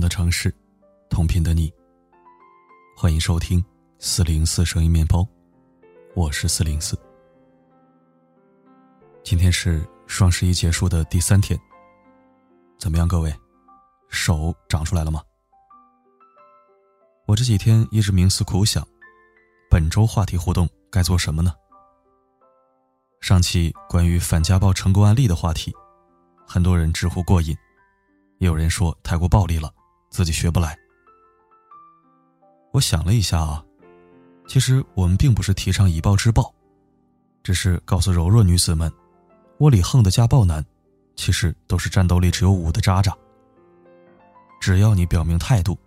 的城市，同频的你。欢迎收听四零四声音面包，我是四零四。今天是双十一结束的第三天，怎么样，各位，手长出来了吗？我这几天一直冥思苦想，本周话题互动该做什么呢？上期关于反家暴成功案例的话题，很多人直呼过瘾。也有人说太过暴力了，自己学不来。我想了一下啊，其实我们并不是提倡以暴制暴，只是告诉柔弱女子们，窝里横的家暴男，其实都是战斗力只有五的渣渣。只要你表明态度，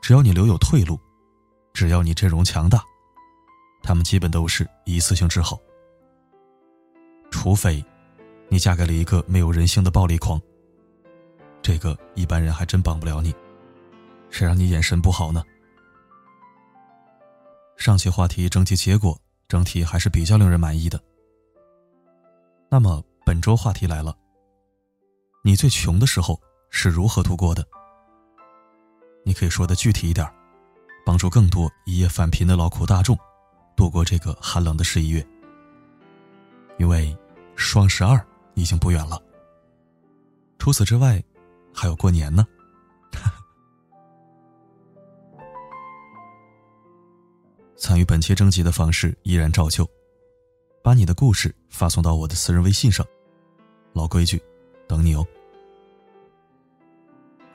只要你留有退路，只要你阵容强大，他们基本都是一次性治好。除非，你嫁给了一个没有人性的暴力狂。这个一般人还真帮不了你，谁让你眼神不好呢？上期话题整体结果整体还是比较令人满意的。那么本周话题来了，你最穷的时候是如何度过的？你可以说的具体一点，帮助更多一夜返贫的劳苦大众度过这个寒冷的十一月。因为双十二已经不远了。除此之外。还有过年呢。参与本期征集的方式依然照旧，把你的故事发送到我的私人微信上。老规矩，等你哦。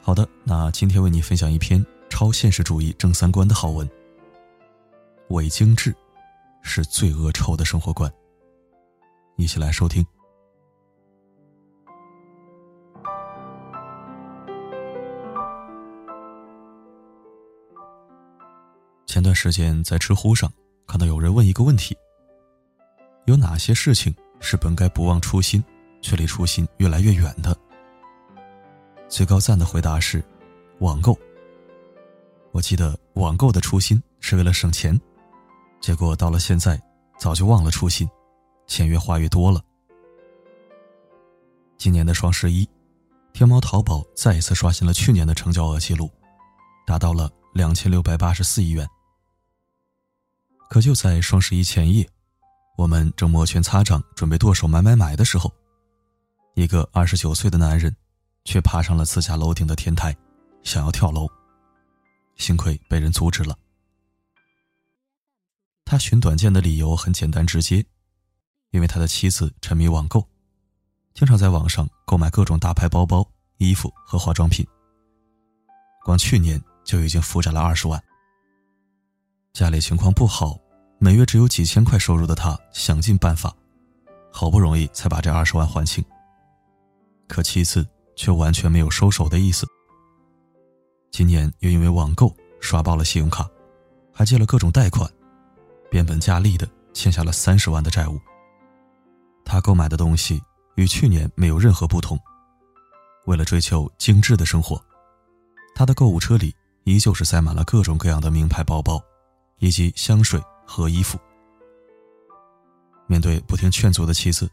好的，那今天为你分享一篇超现实主义正三观的好文。伪精致，是最恶臭的生活观。一起来收听。段时间在知乎上看到有人问一个问题：有哪些事情是本该不忘初心，却离初心越来越远的？最高赞的回答是：网购。我记得网购的初心是为了省钱，结果到了现在早就忘了初心，钱越花越多了。今年的双十一，天猫淘宝再一次刷新了去年的成交额记录，达到了两千六百八十四亿元。可就在双十一前夜，我们正摩拳擦掌准备剁手买买买的时候，一个二十九岁的男人，却爬上了自家楼顶的天台，想要跳楼。幸亏被人阻止了。他寻短见的理由很简单直接，因为他的妻子沉迷网购，经常在网上购买各种大牌包包、衣服和化妆品。光去年就已经负债了二十万。家里情况不好，每月只有几千块收入的他，想尽办法，好不容易才把这二十万还清。可妻子却完全没有收手的意思。今年又因为网购刷爆了信用卡，还借了各种贷款，变本加厉的欠下了三十万的债务。他购买的东西与去年没有任何不同。为了追求精致的生活，他的购物车里依旧是塞满了各种各样的名牌包包。以及香水和衣服。面对不听劝阻的妻子，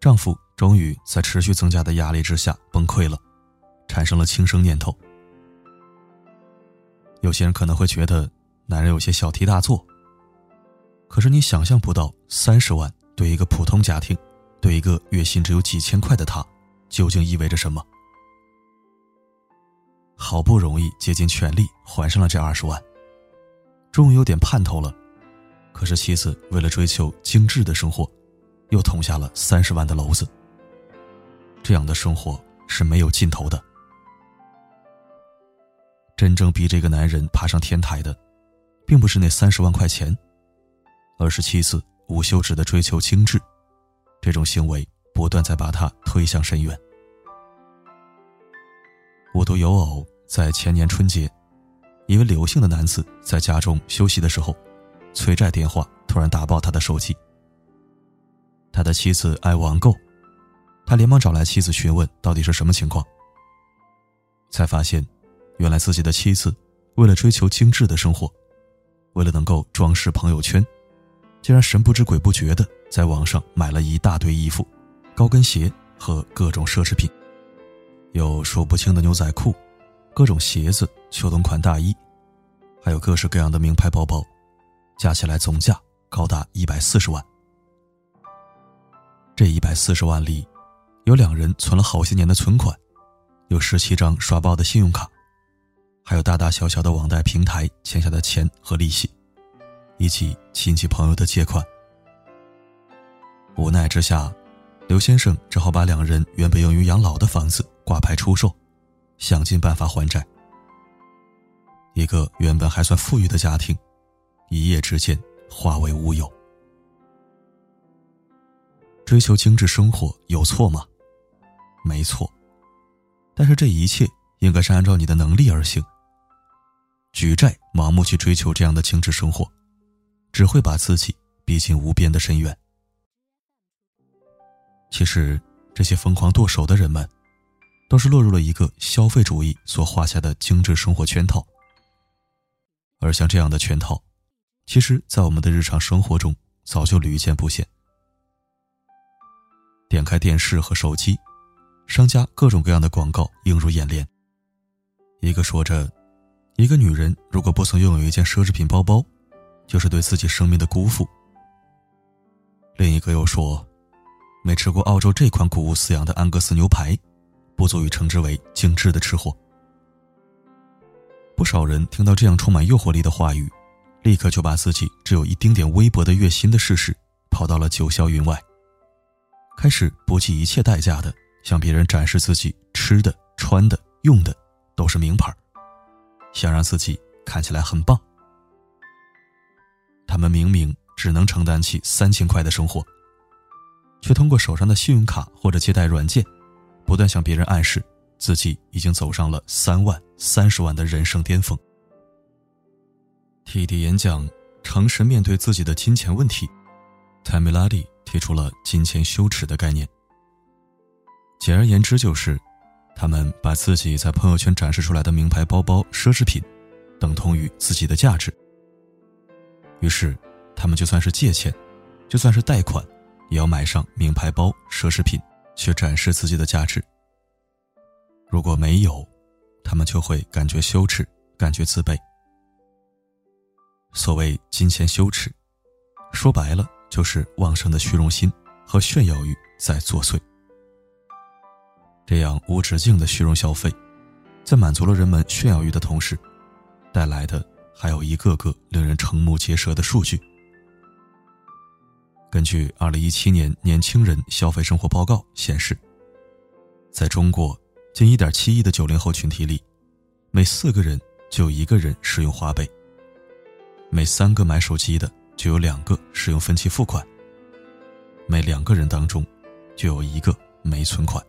丈夫终于在持续增加的压力之下崩溃了，产生了轻生念头。有些人可能会觉得男人有些小题大做，可是你想象不到，三十万对一个普通家庭，对一个月薪只有几千块的他，究竟意味着什么？好不容易竭尽全力还上了这二十万。终于有点盼头了，可是妻子为了追求精致的生活，又捅下了三十万的篓子。这样的生活是没有尽头的。真正逼这个男人爬上天台的，并不是那三十万块钱，而是妻子无休止的追求精致，这种行为不断在把他推向深渊。无独有偶，在前年春节。一位刘姓的男子在家中休息的时候，催债电话突然打爆他的手机。他的妻子爱网购，他连忙找来妻子询问到底是什么情况。才发现，原来自己的妻子为了追求精致的生活，为了能够装饰朋友圈，竟然神不知鬼不觉的在网上买了一大堆衣服、高跟鞋和各种奢侈品，有数不清的牛仔裤。各种鞋子、秋冬款大衣，还有各式各样的名牌包包，加起来总价高达一百四十万。这一百四十万里，有两人存了好些年的存款，有十七张刷爆的信用卡，还有大大小小的网贷平台欠下的钱和利息，以及亲戚朋友的借款。无奈之下，刘先生只好把两人原本用于养老的房子挂牌出售，想尽办法还债。一个原本还算富裕的家庭，一夜之间化为乌有。追求精致生活有错吗？没错，但是这一切应该是按照你的能力而行。举债盲目去追求这样的精致生活，只会把自己逼进无边的深渊。其实，这些疯狂剁手的人们，都是落入了一个消费主义所画下的精致生活圈套。而像这样的圈套，其实，在我们的日常生活中早就屡见不鲜。点开电视和手机，商家各种各样的广告映入眼帘。一个说着，一个女人如果不曾拥有一件奢侈品包包，就是对自己生命的辜负。另一个又说，没吃过澳洲这款谷物饲养的安格斯牛排，不足以称之为精致的吃货。不少人听到这样充满诱惑力的话语，立刻就把自己只有一丁点微薄的月薪的事实抛到了九霄云外。开始不计一切代价的向别人展示自己吃的、穿的、用的都是名牌，想让自己看起来很棒。他们明明只能承担起三千块的生活，却通过手上的信用卡或者借贷软件，不断向别人暗示自己已经走上了三万、三十万的人生巅峰。TED 演讲：诚实面对自己的金钱问题。泰米拉蒂。提出了金钱羞耻的概念。简而言之，就是他们把自己在朋友圈展示出来的名牌包包、奢侈品，等同于自己的价值。于是，他们就算是借钱，就算是贷款，也要买上名牌包、奢侈品，去展示自己的价值。如果没有，他们就会感觉羞耻，感觉自卑。所谓金钱羞耻，说白了。就是旺盛的虚荣心和炫耀欲在作祟。这样无止境的虚荣消费，在满足了人们炫耀欲的同时，带来的还有一个个令人瞠目结舌的数据。根据二零一七年年轻人消费生活报告显示，在中国近一点七亿的九零后群体里，每四个人就有一个人使用花呗，每三个买手机的。就有两个使用分期付款，每两个人当中就有一个没存款。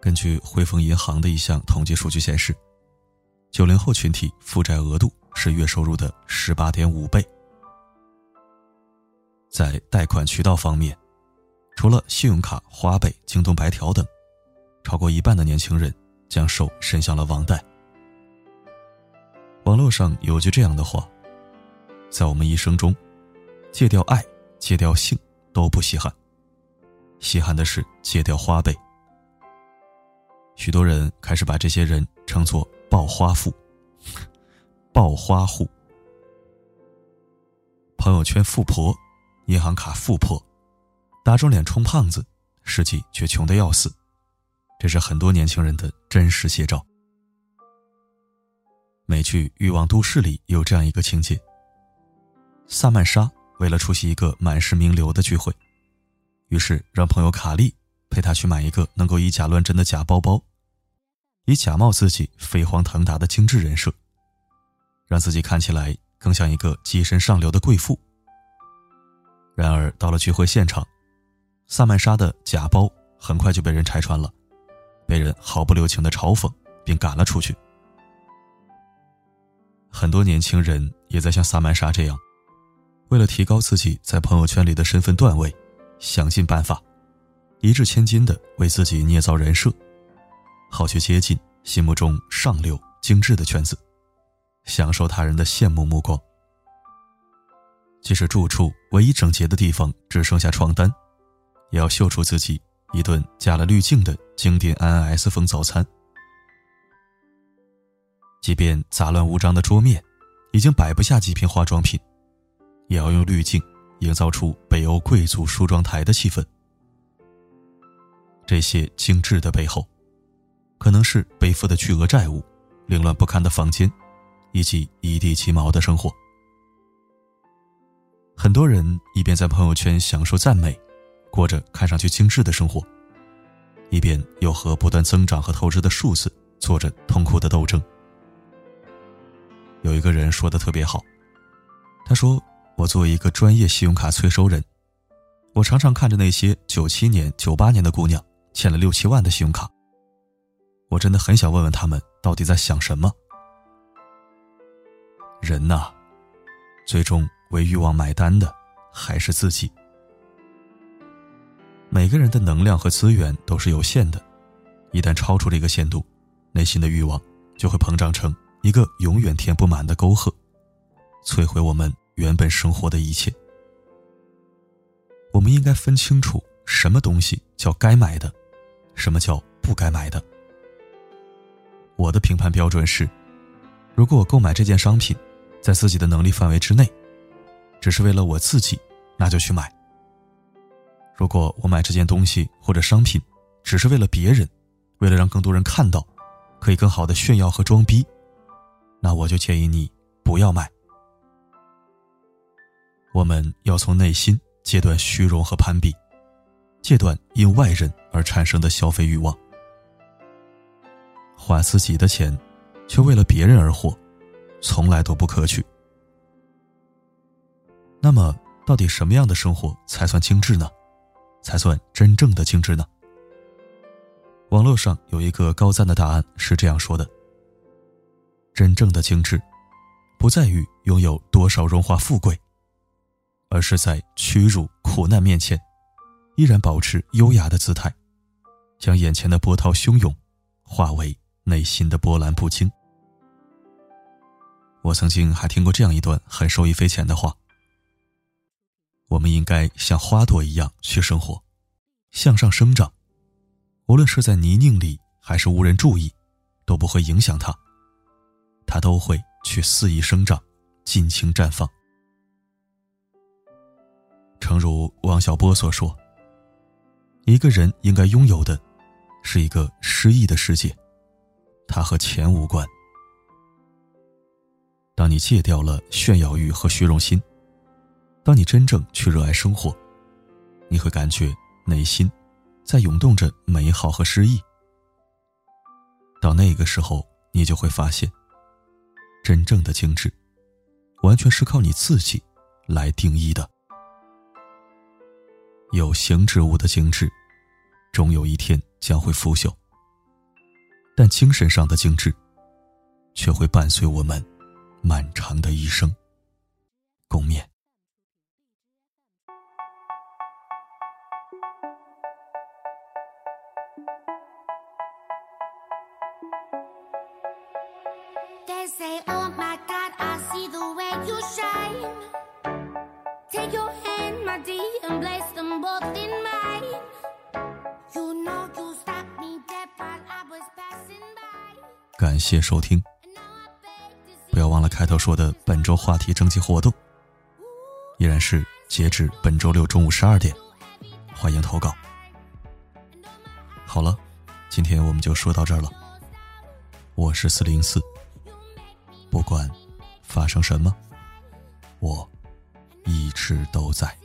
根据汇丰银行的一项统计数据显示，九零后群体负债额度是月收入的十八点五倍。在贷款渠道方面，除了信用卡、花呗、京东白条等，超过一半的年轻人将手伸向了网贷。网络上有句这样的话。在我们一生中，戒掉爱、戒掉性都不稀罕，稀罕的是戒掉花呗。许多人开始把这些人称作“暴花富”、“暴花户”、朋友圈富婆、银行卡富婆、打肿脸充胖子，实际却穷得要死。这是很多年轻人的真实写照。美剧《欲望都市》里有这样一个情节。萨曼莎为了出席一个满是名流的聚会，于是让朋友卡莉陪她去买一个能够以假乱真的假包包，以假冒自己飞黄腾达的精致人设，让自己看起来更像一个跻身上流的贵妇。然而到了聚会现场，萨曼莎的假包很快就被人拆穿了，被人毫不留情的嘲讽并赶了出去。很多年轻人也在像萨曼莎这样。为了提高自己在朋友圈里的身份段位，想尽办法，一掷千金的为自己捏造人设，好去接近心目中上流精致的圈子，享受他人的羡慕目光。即使住处唯一整洁的地方只剩下床单，也要秀出自己一顿加了滤镜的经典 INS 风早餐，即便杂乱无章的桌面已经摆不下几瓶化妆品，也要用滤镜营造出北欧贵族梳妆台的气氛。这些精致的背后，可能是背负的巨额债务、凌乱不堪的房间，以及一地鸡毛的生活。很多人一边在朋友圈享受赞美，过着看上去精致的生活，一边又和不断增长和透支的数字做着痛苦的斗争。有一个人说的特别好，他说：“我作为一个专业信用卡催收人，我常常看着那些九七年、九八年的姑娘欠了六七万的信用卡，我真的很想问问他们到底在想什么。人呐，最终。”为欲望买单的还是自己。每个人的能量和资源都是有限的，一旦超出了一个限度，内心的欲望就会膨胀成一个永远填不满的沟壑，摧毁我们原本生活的一切。我们应该分清楚什么东西叫该买的，什么叫不该买的。我的评判标准是：如果我购买这件商品，在自己的能力范围之内。只是为了我自己，那就去买。如果我买这件东西或者商品，只是为了别人，为了让更多人看到，可以更好的炫耀和装逼，那我就建议你不要买。我们要从内心戒断虚荣和攀比，戒断因外人而产生的消费欲望。花自己的钱，却为了别人而活，从来都不可取。那么，到底什么样的生活才算精致呢？才算真正的精致呢？网络上有一个高赞的答案是这样说的：真正的精致，不在于拥有多少荣华富贵，而是在屈辱苦难面前，依然保持优雅的姿态，将眼前的波涛汹涌，化为内心的波澜不惊。我曾经还听过这样一段很受益匪浅的话。我们应该像花朵一样去生活，向上生长，无论是在泥泞里还是无人注意，都不会影响它。它都会去肆意生长，尽情绽放。诚如王小波所说：“一个人应该拥有的，是一个诗意的世界，它和钱无关。”当你戒掉了炫耀欲和虚荣心。当你真正去热爱生活，你会感觉内心在涌动着美好和诗意。到那个时候，你就会发现，真正的精致，完全是靠你自己来定义的。有形之物的精致，终有一天将会腐朽；但精神上的精致，却会伴随我们漫长的一生。共勉。感谢收听，不要忘了开头说的本周话题征集活动，依然是截止本周六中午十二点，欢迎投稿。好了，今天我们就说到这儿了。我是四零四，不管发生什么，我一直都在。